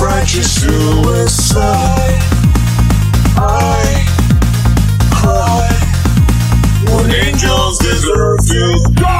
French suicide. I cry when angels deserve you.